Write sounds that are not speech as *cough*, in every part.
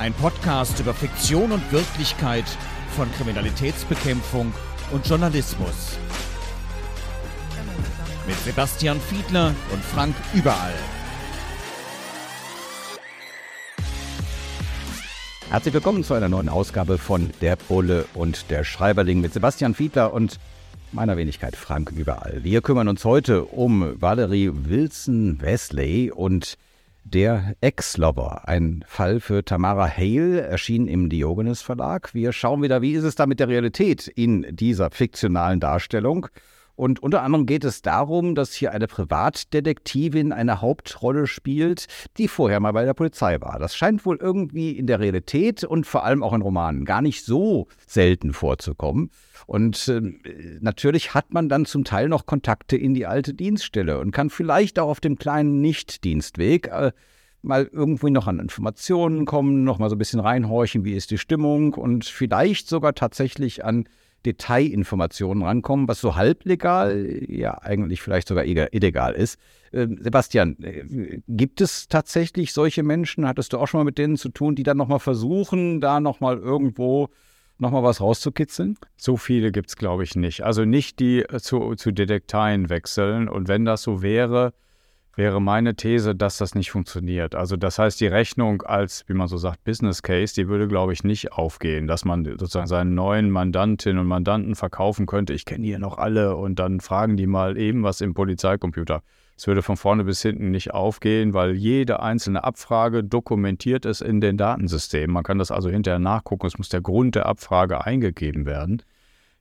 Ein Podcast über Fiktion und Wirklichkeit von Kriminalitätsbekämpfung und Journalismus. Mit Sebastian Fiedler und Frank Überall. Herzlich willkommen zu einer neuen Ausgabe von Der Bulle und der Schreiberling mit Sebastian Fiedler und meiner Wenigkeit Frank Überall. Wir kümmern uns heute um Valerie Wilson Wesley und der Ex-Lover, ein Fall für Tamara Hale, erschien im Diogenes Verlag. Wir schauen wieder, wie ist es da mit der Realität in dieser fiktionalen Darstellung. Und unter anderem geht es darum, dass hier eine Privatdetektivin eine Hauptrolle spielt, die vorher mal bei der Polizei war. Das scheint wohl irgendwie in der Realität und vor allem auch in Romanen gar nicht so selten vorzukommen. Und äh, natürlich hat man dann zum Teil noch Kontakte in die alte Dienststelle und kann vielleicht auch auf dem kleinen Nichtdienstweg äh, mal irgendwie noch an Informationen kommen, noch mal so ein bisschen reinhorchen, wie ist die Stimmung und vielleicht sogar tatsächlich an Detailinformationen rankommen, was so halblegal, ja eigentlich vielleicht sogar illegal ist. Ähm, Sebastian, äh, gibt es tatsächlich solche Menschen, hattest du auch schon mal mit denen zu tun, die dann nochmal versuchen, da nochmal irgendwo nochmal was rauszukitzeln? So viele gibt es, glaube ich, nicht. Also nicht die äh, zu, zu Detekteien wechseln. Und wenn das so wäre, wäre meine These, dass das nicht funktioniert. Also das heißt, die Rechnung als, wie man so sagt, Business Case, die würde, glaube ich, nicht aufgehen, dass man sozusagen seinen neuen Mandantinnen und Mandanten verkaufen könnte. Ich kenne hier noch alle und dann fragen die mal eben was im Polizeicomputer. Es würde von vorne bis hinten nicht aufgehen, weil jede einzelne Abfrage dokumentiert es in den Datensystemen. Man kann das also hinterher nachgucken. Es muss der Grund der Abfrage eingegeben werden.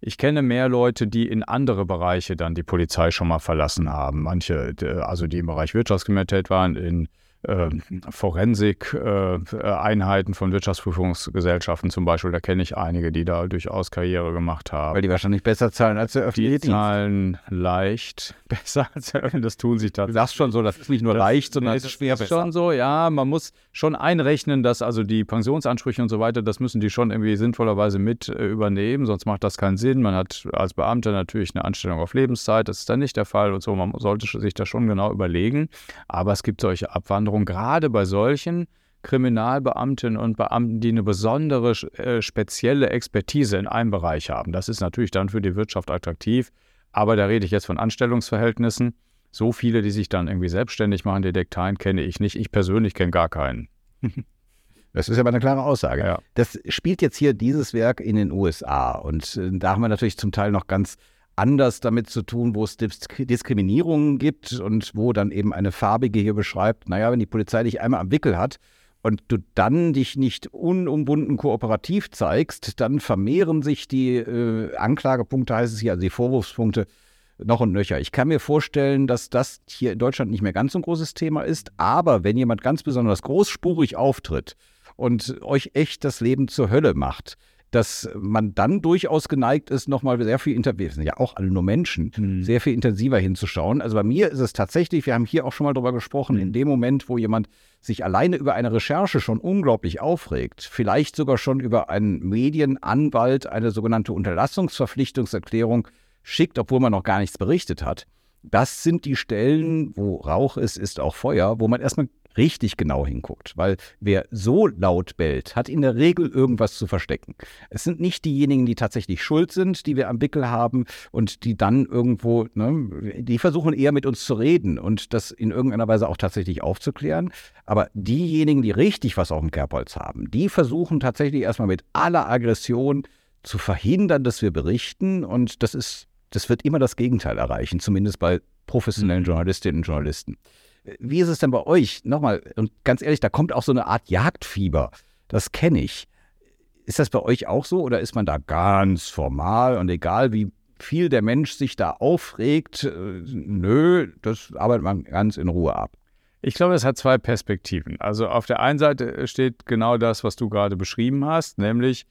Ich kenne mehr Leute, die in andere Bereiche dann die Polizei schon mal verlassen haben. Manche, also die im Bereich Wirtschaftskriminalität waren, in äh, Forensik-Einheiten äh, von Wirtschaftsprüfungsgesellschaften zum Beispiel. Da kenne ich einige, die da durchaus Karriere gemacht haben. Weil die wahrscheinlich besser zahlen als der öffentliche Die zahlen leicht *laughs* besser als der öffentliche. Das tun sich tatsächlich. Du sagst schon so, das ist nicht nur das, leicht, sondern es ist schwer ist besser. schon so, ja. Man muss schon einrechnen, dass also die Pensionsansprüche und so weiter, das müssen die schon irgendwie sinnvollerweise mit äh, übernehmen, sonst macht das keinen Sinn. Man hat als Beamter natürlich eine Anstellung auf Lebenszeit, das ist dann nicht der Fall und so. Man sollte sich das schon genau überlegen. Aber es gibt solche Abwanderungen Anforderung, gerade bei solchen Kriminalbeamtinnen und Beamten, die eine besondere, äh, spezielle Expertise in einem Bereich haben. Das ist natürlich dann für die Wirtschaft attraktiv, aber da rede ich jetzt von Anstellungsverhältnissen. So viele, die sich dann irgendwie selbstständig machen, Detekteien, kenne ich nicht. Ich persönlich kenne gar keinen. *laughs* Das ist aber eine klare Aussage. Ja. Das spielt jetzt hier dieses Werk in den USA und äh, da haben wir natürlich zum Teil noch ganz anders damit zu tun, wo es Diskriminierungen gibt und wo dann eben eine Farbige hier beschreibt, naja, wenn die Polizei dich einmal am Wickel hat und du dann dich nicht unumbunden kooperativ zeigst, dann vermehren sich die äh, Anklagepunkte, heißt es hier, also die Vorwurfspunkte, noch und nöcher. Ich kann mir vorstellen, dass das hier in Deutschland nicht mehr ganz so ein großes Thema ist, aber wenn jemand ganz besonders großspurig auftritt und euch echt das Leben zur Hölle macht, dass man dann durchaus geneigt ist, nochmal sehr viel intensiver, sind ja auch alle nur Menschen, mhm. sehr viel intensiver hinzuschauen. Also bei mir ist es tatsächlich, wir haben hier auch schon mal drüber gesprochen, mhm. in dem Moment, wo jemand sich alleine über eine Recherche schon unglaublich aufregt, vielleicht sogar schon über einen Medienanwalt eine sogenannte Unterlassungsverpflichtungserklärung schickt, obwohl man noch gar nichts berichtet hat. Das sind die Stellen, wo Rauch ist, ist auch Feuer, wo man erstmal richtig genau hinguckt. Weil wer so laut bellt, hat in der Regel irgendwas zu verstecken. Es sind nicht diejenigen, die tatsächlich schuld sind, die wir am Bickel haben und die dann irgendwo, ne, die versuchen eher mit uns zu reden und das in irgendeiner Weise auch tatsächlich aufzuklären. Aber diejenigen, die richtig was auf dem Kerbholz haben, die versuchen tatsächlich erstmal mit aller Aggression zu verhindern, dass wir berichten. Und das ist, das wird immer das Gegenteil erreichen, zumindest bei professionellen mhm. Journalistinnen und Journalisten. Wie ist es denn bei euch? Nochmal, und ganz ehrlich, da kommt auch so eine Art Jagdfieber. Das kenne ich. Ist das bei euch auch so oder ist man da ganz formal und egal wie viel der Mensch sich da aufregt, äh, nö, das arbeitet man ganz in Ruhe ab? Ich glaube, es hat zwei Perspektiven. Also auf der einen Seite steht genau das, was du gerade beschrieben hast, nämlich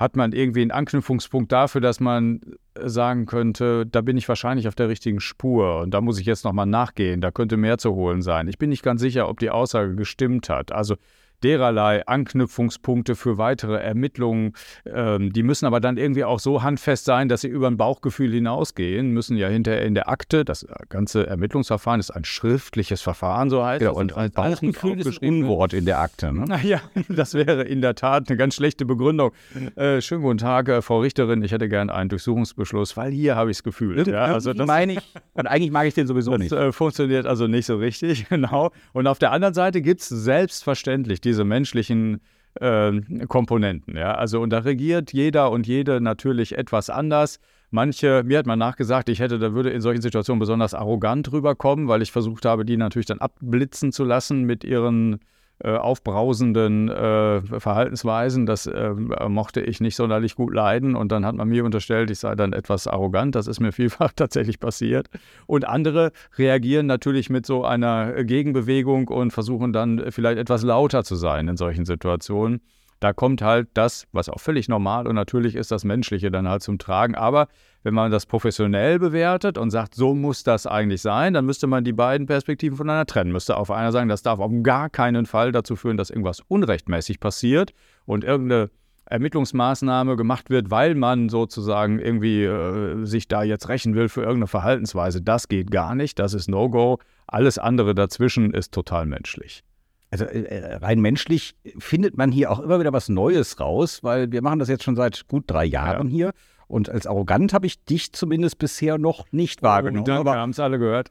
hat man irgendwie einen Anknüpfungspunkt dafür, dass man sagen könnte, da bin ich wahrscheinlich auf der richtigen Spur und da muss ich jetzt nochmal nachgehen, da könnte mehr zu holen sein. Ich bin nicht ganz sicher, ob die Aussage gestimmt hat. Also dererlei Anknüpfungspunkte für weitere Ermittlungen. Ähm, die müssen aber dann irgendwie auch so handfest sein, dass sie über ein Bauchgefühl hinausgehen, müssen ja hinterher in der Akte, das ganze Ermittlungsverfahren ist ein schriftliches Verfahren, so heißt genau, es. Und ein Bauchgefühl ist ein Unwort in der Akte. Ne? Naja, *laughs* das wäre in der Tat eine ganz schlechte Begründung. Äh, schönen guten Tag, äh, Frau Richterin, ich hätte gern einen Durchsuchungsbeschluss, weil hier habe ich es gefühlt. Ja, also das meine ich, und eigentlich mag ich den sowieso das, nicht. Äh, funktioniert also nicht so richtig, *laughs* genau. Und auf der anderen Seite gibt es selbstverständlich die diese menschlichen äh, Komponenten. Ja? Also und da regiert jeder und jede natürlich etwas anders. Manche, mir hat man nachgesagt, ich hätte, da würde in solchen Situationen besonders arrogant rüberkommen, weil ich versucht habe, die natürlich dann abblitzen zu lassen mit ihren äh, aufbrausenden äh, Verhaltensweisen. Das äh, mochte ich nicht sonderlich gut leiden. Und dann hat man mir unterstellt, ich sei dann etwas arrogant. Das ist mir *laughs* vielfach tatsächlich passiert. Und andere reagieren natürlich mit so einer Gegenbewegung und versuchen dann vielleicht etwas lauter zu sein in solchen Situationen. Da kommt halt das, was auch völlig normal und natürlich ist, das Menschliche dann halt zum Tragen. Aber wenn man das professionell bewertet und sagt, so muss das eigentlich sein, dann müsste man die beiden Perspektiven voneinander trennen. Müsste auf einer sagen, das darf auf gar keinen Fall dazu führen, dass irgendwas unrechtmäßig passiert und irgendeine Ermittlungsmaßnahme gemacht wird, weil man sozusagen irgendwie äh, sich da jetzt rächen will für irgendeine Verhaltensweise. Das geht gar nicht, das ist No-Go. Alles andere dazwischen ist total menschlich. Also äh, äh, rein menschlich findet man hier auch immer wieder was Neues raus, weil wir machen das jetzt schon seit gut drei Jahren ja. hier und als arrogant habe ich dich zumindest bisher noch nicht wahrgenommen. Oh, wir haben es alle gehört.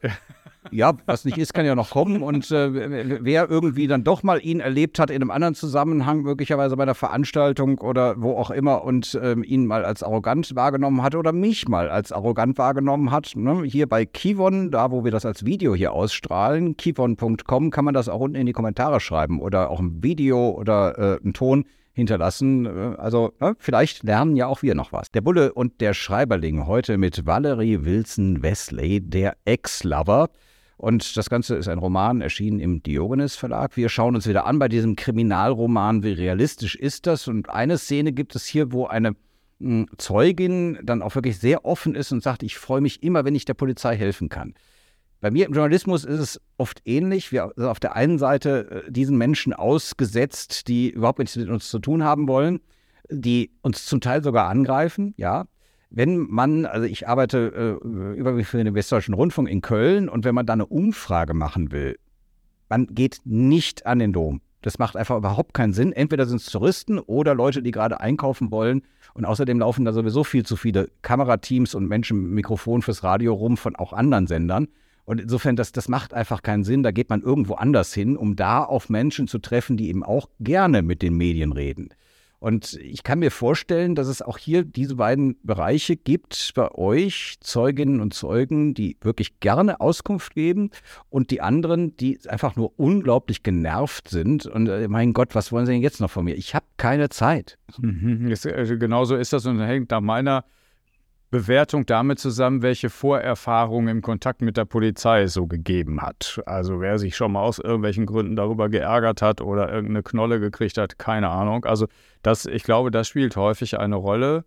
Ja, was nicht ist, kann ja noch kommen. Und äh, wer irgendwie dann doch mal ihn erlebt hat in einem anderen Zusammenhang, möglicherweise bei einer Veranstaltung oder wo auch immer und äh, ihn mal als arrogant wahrgenommen hat oder mich mal als arrogant wahrgenommen hat, ne? hier bei Kivon, da wo wir das als Video hier ausstrahlen, kivon.com, kann man das auch unten in die Kommentare schreiben oder auch ein Video oder äh, ein Ton hinterlassen. Äh, also ja, vielleicht lernen ja auch wir noch was. Der Bulle und der Schreiberling heute mit Valerie Wilson Wesley, der Ex-Lover. Und das Ganze ist ein Roman, erschienen im Diogenes Verlag. Wir schauen uns wieder an bei diesem Kriminalroman, wie realistisch ist das? Und eine Szene gibt es hier, wo eine hm, Zeugin dann auch wirklich sehr offen ist und sagt, ich freue mich immer, wenn ich der Polizei helfen kann. Bei mir im Journalismus ist es oft ähnlich. Wir sind auf der einen Seite äh, diesen Menschen ausgesetzt, die überhaupt nichts mit uns zu tun haben wollen, die uns zum Teil sogar angreifen, ja. Wenn man, also ich arbeite äh, überwiegend für den Westdeutschen Rundfunk in Köln und wenn man da eine Umfrage machen will, man geht nicht an den Dom. Das macht einfach überhaupt keinen Sinn. Entweder sind es Touristen oder Leute, die gerade einkaufen wollen. Und außerdem laufen da sowieso viel zu viele Kamerateams und Menschen mit Mikrofon fürs Radio rum von auch anderen Sendern. Und insofern, das, das macht einfach keinen Sinn. Da geht man irgendwo anders hin, um da auf Menschen zu treffen, die eben auch gerne mit den Medien reden. Und ich kann mir vorstellen, dass es auch hier diese beiden Bereiche gibt bei euch, Zeuginnen und Zeugen, die wirklich gerne Auskunft geben und die anderen, die einfach nur unglaublich genervt sind. Und äh, mein Gott, was wollen Sie denn jetzt noch von mir? Ich habe keine Zeit. Mhm, also genauso ist das und hängt nach meiner Bewertung damit zusammen, welche Vorerfahrungen im Kontakt mit der Polizei es so gegeben hat. Also wer sich schon mal aus irgendwelchen Gründen darüber geärgert hat oder irgendeine Knolle gekriegt hat, keine Ahnung. Also das, ich glaube, das spielt häufig eine Rolle.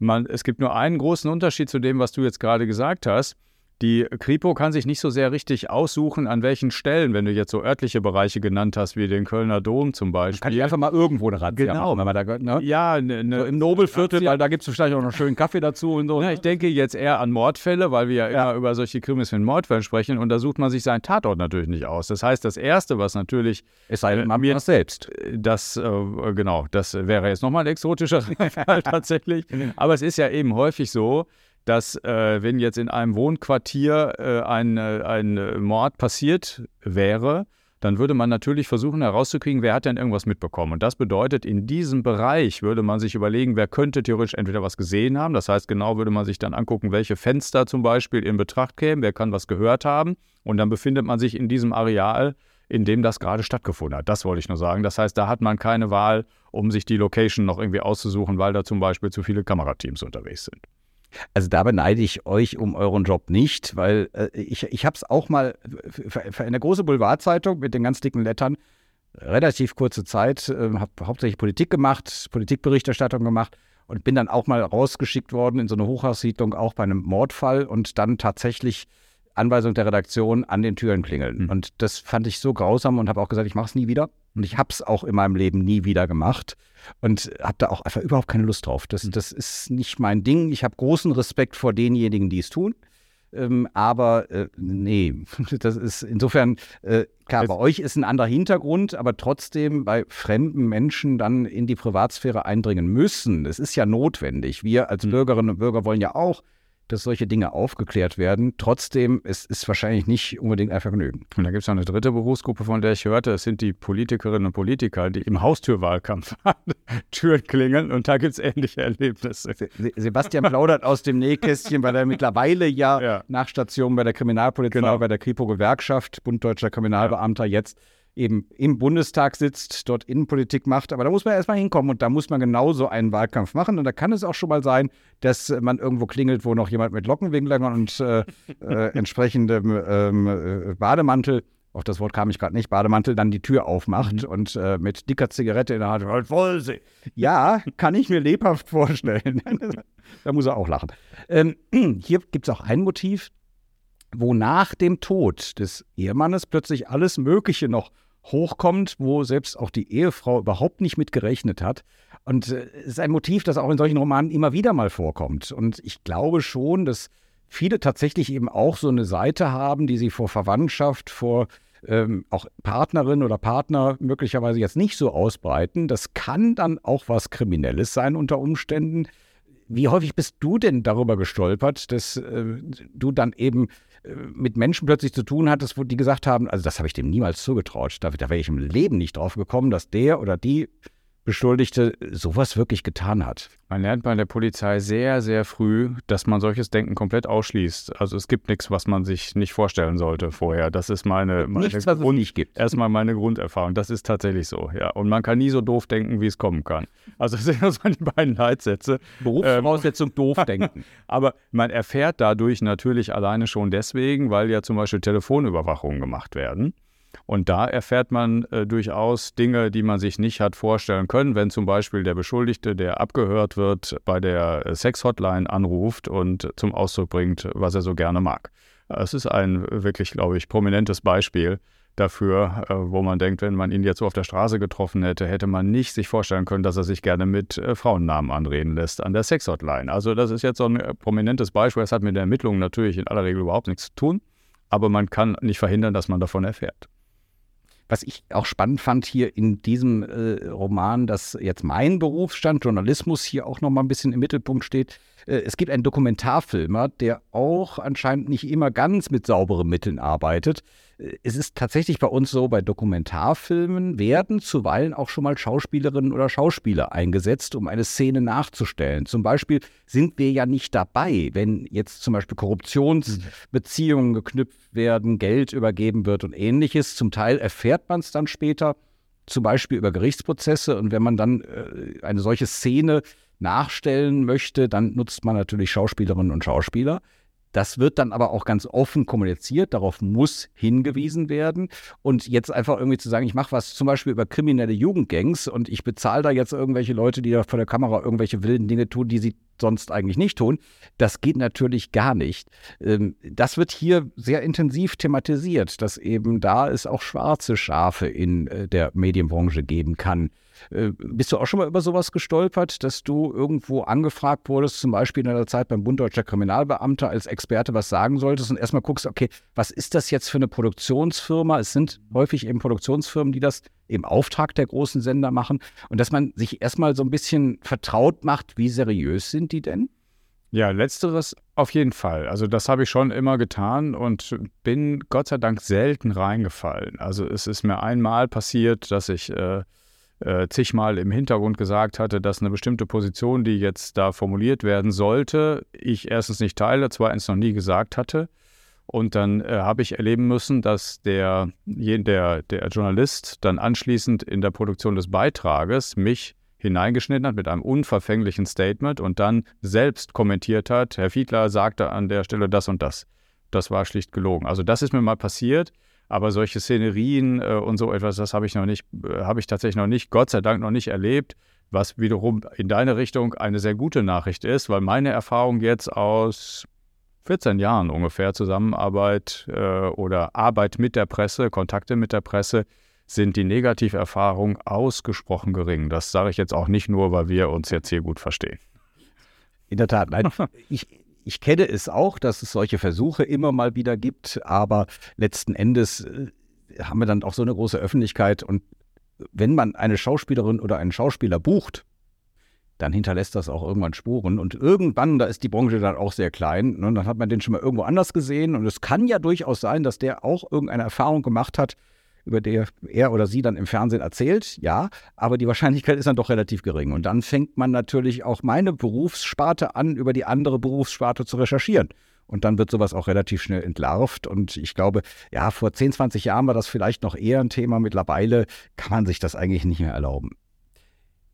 Man, es gibt nur einen großen Unterschied zu dem, was du jetzt gerade gesagt hast. Die Kripo kann sich nicht so sehr richtig aussuchen, an welchen Stellen, wenn du jetzt so örtliche Bereiche genannt hast, wie den Kölner Dom zum Beispiel. Kann ich einfach mal irgendwo eine Razzia genau. machen, wenn man da ne? Ja, ne, ne, so im Nobelviertel, Razzia. weil da gibt es vielleicht auch noch schönen Kaffee dazu und so. Ja, ich denke jetzt eher an Mordfälle, weil wir ja, ja. immer über solche Krimis mit Mordfällen sprechen und da sucht man sich seinen Tatort natürlich nicht aus. Das heißt, das Erste, was natürlich... Es sei denn, man mir das selbst. Das, äh, genau, das wäre jetzt nochmal ein exotischer *laughs* Fall tatsächlich. Aber es ist ja eben häufig so, dass äh, wenn jetzt in einem Wohnquartier äh, ein, äh, ein Mord passiert wäre, dann würde man natürlich versuchen herauszukriegen, wer hat denn irgendwas mitbekommen. Und das bedeutet, in diesem Bereich würde man sich überlegen, wer könnte theoretisch entweder was gesehen haben. Das heißt, genau würde man sich dann angucken, welche Fenster zum Beispiel in Betracht kämen, wer kann was gehört haben. Und dann befindet man sich in diesem Areal, in dem das gerade stattgefunden hat. Das wollte ich nur sagen. Das heißt, da hat man keine Wahl, um sich die Location noch irgendwie auszusuchen, weil da zum Beispiel zu viele Kamerateams unterwegs sind. Also da beneide ich euch um euren Job nicht, weil äh, ich, ich habe es auch mal für, für eine große Boulevardzeitung mit den ganz dicken Lettern, relativ kurze Zeit, äh, habe hauptsächlich Politik gemacht, Politikberichterstattung gemacht und bin dann auch mal rausgeschickt worden in so eine Hochhaussiedlung, auch bei einem Mordfall und dann tatsächlich Anweisung der Redaktion an den Türen klingeln. Mhm. Und das fand ich so grausam und habe auch gesagt, ich mache es nie wieder. Und ich habe es auch in meinem Leben nie wieder gemacht und habe da auch einfach überhaupt keine Lust drauf. Das, mhm. das ist nicht mein Ding. Ich habe großen Respekt vor denjenigen, die es tun. Ähm, aber äh, nee, *laughs* das ist insofern, äh, klar, bei euch ist ein anderer Hintergrund, aber trotzdem bei fremden Menschen dann in die Privatsphäre eindringen müssen. Es ist ja notwendig. Wir als mhm. Bürgerinnen und Bürger wollen ja auch dass solche Dinge aufgeklärt werden. Trotzdem ist es wahrscheinlich nicht unbedingt ein Vergnügen. Und da gibt es noch eine dritte Berufsgruppe, von der ich hörte. Das sind die Politikerinnen und Politiker, die im Haustürwahlkampf *laughs* Türen klingeln und da gibt es ähnliche Erlebnisse. Sebastian plaudert aus dem Nähkästchen, weil er mittlerweile ja, ja. nach Station bei der Kriminalpolizei, genau. bei der Kripo-Gewerkschaft, Bund Deutscher Kriminalbeamter, ja. jetzt eben im Bundestag sitzt, dort Innenpolitik macht. Aber da muss man erstmal hinkommen und da muss man genauso einen Wahlkampf machen. Und da kann es auch schon mal sein, dass man irgendwo klingelt, wo noch jemand mit Lockenwinklern und äh, äh, entsprechendem ähm, äh, Bademantel auf das Wort kam ich gerade nicht, Bademantel, dann die Tür aufmacht mhm. und äh, mit dicker Zigarette in der Hand, halt voll sie. Ja, kann ich mir lebhaft vorstellen. *laughs* da muss er auch lachen. Ähm, *clears throat* hier gibt es auch ein Motiv, wo nach dem Tod des Ehemannes plötzlich alles Mögliche noch hochkommt, wo selbst auch die Ehefrau überhaupt nicht mit gerechnet hat. Und äh, es ist ein Motiv, das auch in solchen Romanen immer wieder mal vorkommt. Und ich glaube schon, dass viele tatsächlich eben auch so eine Seite haben, die sie vor Verwandtschaft, vor ähm, auch Partnerin oder Partner möglicherweise jetzt nicht so ausbreiten. Das kann dann auch was Kriminelles sein unter Umständen. Wie häufig bist du denn darüber gestolpert, dass äh, du dann eben äh, mit Menschen plötzlich zu tun hattest, wo die gesagt haben, also das habe ich dem niemals zugetraut. Da, da wäre ich im Leben nicht drauf gekommen, dass der oder die Beschuldigte sowas wirklich getan hat. Man lernt bei der Polizei sehr, sehr früh, dass man solches Denken komplett ausschließt. Also es gibt nichts, was man sich nicht vorstellen sollte vorher. Das ist meine, meine nichts, was Grund, es nicht gibt. Erstmal meine Grunderfahrung. Das ist tatsächlich so, ja. Und man kann nie so doof denken, wie es kommen kann. Also *laughs* das sind so die beiden Leitsätze. Berufsvoraussetzung ähm, doof denken. *laughs* Aber man erfährt dadurch natürlich alleine schon deswegen, weil ja zum Beispiel Telefonüberwachungen gemacht werden. Und da erfährt man äh, durchaus Dinge, die man sich nicht hat vorstellen können, wenn zum Beispiel der Beschuldigte, der abgehört wird, bei der äh, Sex-Hotline anruft und zum Ausdruck bringt, was er so gerne mag. Es ist ein wirklich, glaube ich, prominentes Beispiel dafür, äh, wo man denkt, wenn man ihn jetzt so auf der Straße getroffen hätte, hätte man nicht sich vorstellen können, dass er sich gerne mit äh, Frauennamen anreden lässt an der Sex-Hotline. Also das ist jetzt so ein äh, prominentes Beispiel. Es hat mit der Ermittlung natürlich in aller Regel überhaupt nichts zu tun, aber man kann nicht verhindern, dass man davon erfährt. Was ich auch spannend fand hier in diesem äh, Roman, dass jetzt mein Berufsstand, Journalismus, hier auch nochmal ein bisschen im Mittelpunkt steht. Äh, es gibt einen Dokumentarfilmer, der auch anscheinend nicht immer ganz mit sauberen Mitteln arbeitet. Äh, es ist tatsächlich bei uns so, bei Dokumentarfilmen werden zuweilen auch schon mal Schauspielerinnen oder Schauspieler eingesetzt, um eine Szene nachzustellen. Zum Beispiel sind wir ja nicht dabei, wenn jetzt zum Beispiel Korruptionsbeziehungen geknüpft werden, Geld übergeben wird und ähnliches. Zum Teil erfährt man es dann später, zum Beispiel über Gerichtsprozesse. Und wenn man dann äh, eine solche Szene nachstellen möchte, dann nutzt man natürlich Schauspielerinnen und Schauspieler. Das wird dann aber auch ganz offen kommuniziert, darauf muss hingewiesen werden. Und jetzt einfach irgendwie zu sagen, ich mache was zum Beispiel über kriminelle Jugendgangs und ich bezahle da jetzt irgendwelche Leute, die da vor der Kamera irgendwelche wilden Dinge tun, die sie sonst eigentlich nicht tun, das geht natürlich gar nicht. Ähm, das wird hier sehr intensiv thematisiert, dass eben da es auch schwarze Schafe in äh, der Medienbranche geben kann. Äh, bist du auch schon mal über sowas gestolpert, dass du irgendwo angefragt wurdest, zum Beispiel in einer Zeit beim Bund Deutscher Kriminalbeamter als Experte was sagen solltest und erstmal guckst, okay, was ist das jetzt für eine Produktionsfirma? Es sind häufig eben Produktionsfirmen, die das im Auftrag der großen Sender machen und dass man sich erstmal so ein bisschen vertraut macht, wie seriös sind die denn? Ja, letzteres auf jeden Fall. Also das habe ich schon immer getan und bin Gott sei Dank selten reingefallen. Also es ist mir einmal passiert, dass ich äh, äh, zigmal im Hintergrund gesagt hatte, dass eine bestimmte Position, die jetzt da formuliert werden sollte, ich erstens nicht teile, zweitens noch nie gesagt hatte. Und dann äh, habe ich erleben müssen, dass der, der, der Journalist dann anschließend in der Produktion des Beitrages mich hineingeschnitten hat mit einem unverfänglichen Statement und dann selbst kommentiert hat, Herr Fiedler sagte an der Stelle das und das. Das war schlicht gelogen. Also das ist mir mal passiert, aber solche Szenerien äh, und so etwas, das habe ich noch nicht, äh, habe ich tatsächlich noch nicht, Gott sei Dank noch nicht erlebt, was wiederum in deine Richtung eine sehr gute Nachricht ist, weil meine Erfahrung jetzt aus 14 Jahren ungefähr Zusammenarbeit äh, oder Arbeit mit der Presse, Kontakte mit der Presse, sind die Negativerfahrungen ausgesprochen gering. Das sage ich jetzt auch nicht nur, weil wir uns jetzt hier gut verstehen. In der Tat, nein. *laughs* ich, ich kenne es auch, dass es solche Versuche immer mal wieder gibt, aber letzten Endes äh, haben wir dann auch so eine große Öffentlichkeit und wenn man eine Schauspielerin oder einen Schauspieler bucht, dann hinterlässt das auch irgendwann Spuren. Und irgendwann, da ist die Branche dann auch sehr klein, ne, dann hat man den schon mal irgendwo anders gesehen. Und es kann ja durchaus sein, dass der auch irgendeine Erfahrung gemacht hat, über die er oder sie dann im Fernsehen erzählt, ja, aber die Wahrscheinlichkeit ist dann doch relativ gering. Und dann fängt man natürlich auch meine Berufssparte an, über die andere Berufssparte zu recherchieren. Und dann wird sowas auch relativ schnell entlarvt. Und ich glaube, ja, vor 10, 20 Jahren war das vielleicht noch eher ein Thema. Mittlerweile kann man sich das eigentlich nicht mehr erlauben.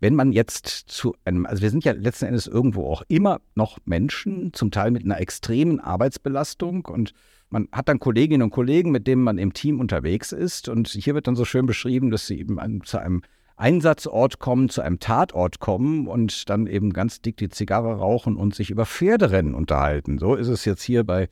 Wenn man jetzt zu einem, also wir sind ja letzten Endes irgendwo auch immer noch Menschen, zum Teil mit einer extremen Arbeitsbelastung und man hat dann Kolleginnen und Kollegen, mit denen man im Team unterwegs ist. Und hier wird dann so schön beschrieben, dass sie eben zu einem Einsatzort kommen, zu einem Tatort kommen und dann eben ganz dick die Zigarre rauchen und sich über Pferderennen unterhalten. So ist es jetzt hier bei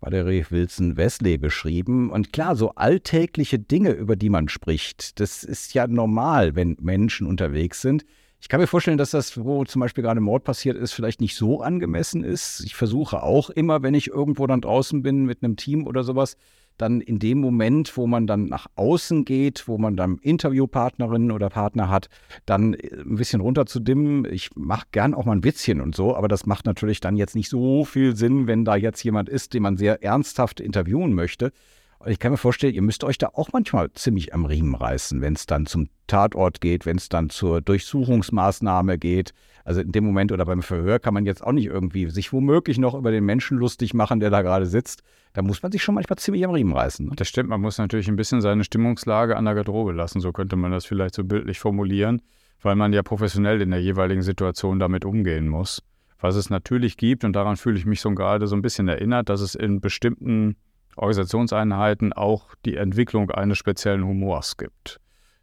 Valerie Wilson Wesley beschrieben. Und klar, so alltägliche Dinge, über die man spricht, das ist ja normal, wenn Menschen unterwegs sind. Ich kann mir vorstellen, dass das, wo zum Beispiel gerade Mord passiert ist, vielleicht nicht so angemessen ist. Ich versuche auch immer, wenn ich irgendwo dann draußen bin mit einem Team oder sowas, dann in dem Moment, wo man dann nach außen geht, wo man dann Interviewpartnerinnen oder Partner hat, dann äh, ein bisschen runterzudimmen. Ich mache gern auch mal ein Witzchen und so, aber das macht natürlich dann jetzt nicht so viel Sinn, wenn da jetzt jemand ist, den man sehr ernsthaft interviewen möchte. Und ich kann mir vorstellen, ihr müsst euch da auch manchmal ziemlich am Riemen reißen, wenn es dann zum Tatort geht, wenn es dann zur Durchsuchungsmaßnahme geht. Also in dem Moment oder beim Verhör kann man jetzt auch nicht irgendwie sich womöglich noch über den Menschen lustig machen, der da gerade sitzt. Da muss man sich schon manchmal ziemlich am Riemen reißen. Ne? Das stimmt, man muss natürlich ein bisschen seine Stimmungslage an der Garderobe lassen, so könnte man das vielleicht so bildlich formulieren, weil man ja professionell in der jeweiligen Situation damit umgehen muss. Was es natürlich gibt, und daran fühle ich mich so gerade so ein bisschen erinnert, dass es in bestimmten Organisationseinheiten auch die Entwicklung eines speziellen Humors gibt.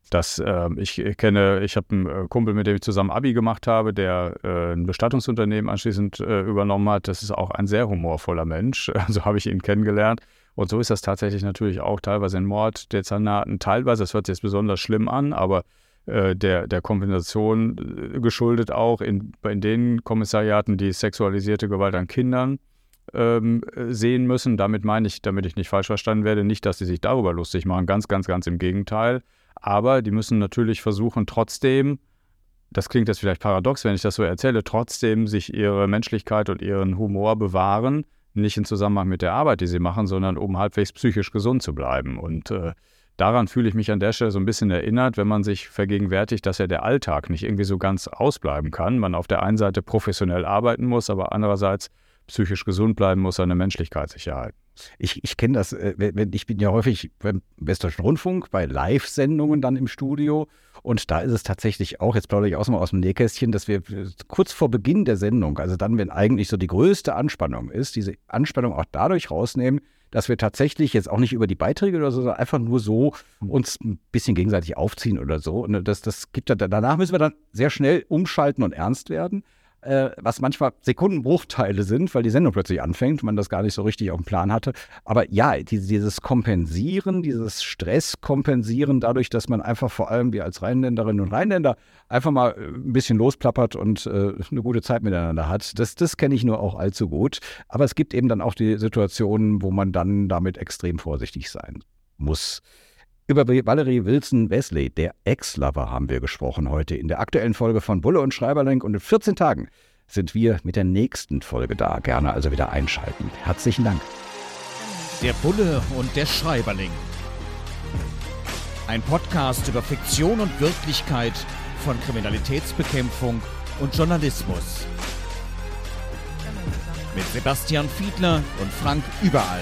Das, äh, ich kenne, ich habe einen äh, Kumpel, mit dem ich zusammen Abi gemacht habe, der äh, ein Bestattungsunternehmen anschließend äh, übernommen hat. Das ist auch ein sehr humorvoller Mensch. *laughs* So habe ich ihn kennengelernt. Und so ist das tatsächlich natürlich auch teilweise in Morddezernaten. Teilweise, das hört sich jetzt besonders schlimm an, aber äh, der, der Kompensation äh, geschuldet auch in, in den Kommissariaten, die sexualisierte Gewalt an Kindern ähm, sehen müssen. Damit meine ich, damit ich nicht falsch verstanden werde, nicht, dass sie sich darüber lustig machen, ganz, ganz, ganz im Gegenteil. Aber die müssen natürlich versuchen, trotzdem, das klingt jetzt vielleicht paradox, wenn ich das so erzähle, trotzdem sich ihre Menschlichkeit und ihren Humor bewahren, nicht in Zusammenhang mit der Arbeit, die sie machen, sondern um halbwegs psychisch gesund zu bleiben. Und äh, daran fühle ich mich an der Stelle so ein bisschen erinnert, wenn man sich vergegenwärtigt, dass ja der Alltag nicht irgendwie so ganz ausbleiben kann. Man auf der einen Seite professionell arbeiten muss, aber andererseits psychisch gesund bleiben muss, seine Menschlichkeit sich erhalten. Ich, ich kenne das, äh, ich bin ja häufig beim Westdeutschen Rundfunk bei Live-Sendungen dann im Studio und da ist es tatsächlich auch, jetzt plaudere ich auch mal aus dem Nähkästchen, dass wir kurz vor Beginn der Sendung, also dann, wenn eigentlich so die größte Anspannung ist, diese Anspannung auch dadurch rausnehmen, dass wir tatsächlich jetzt auch nicht über die Beiträge oder so, sondern einfach nur so uns ein bisschen gegenseitig aufziehen oder so. Und das, das gibt ja, danach müssen wir dann sehr schnell umschalten und ernst werden äh, was manchmal Sekundenbruchteile sind, weil die Sendung plötzlich anfängt, man das gar nicht so richtig auf dem Plan hatte. Aber ja, dieses Kompensieren, dieses Stresskompensieren, dadurch, dass man einfach vor allem wir als Rheinländerinnen und Rheinländer einfach mal äh, ein bisschen losplappert und äh, eine gute Zeit miteinander hat, das, das kenne ich nur auch allzu gut. Aber es gibt eben dann auch die Situationen, wo man dann damit extrem vorsichtig sein muss. Über Valerie Wilson Wesley, der Ex-Lover, haben wir gesprochen heute in der aktuellen Folge von Bulle und Schreiberlenk. Und in 14 Tagen sind wir mit der nächsten Folge da. Gerne also wieder einschalten. Herzlichen Dank. Der Bulle und der Schreiberling. Ein Podcast über Fiktion und Wirklichkeit von Kriminalitätsbekämpfung und Journalismus. Mit Sebastian Fiedler und Frank Überall.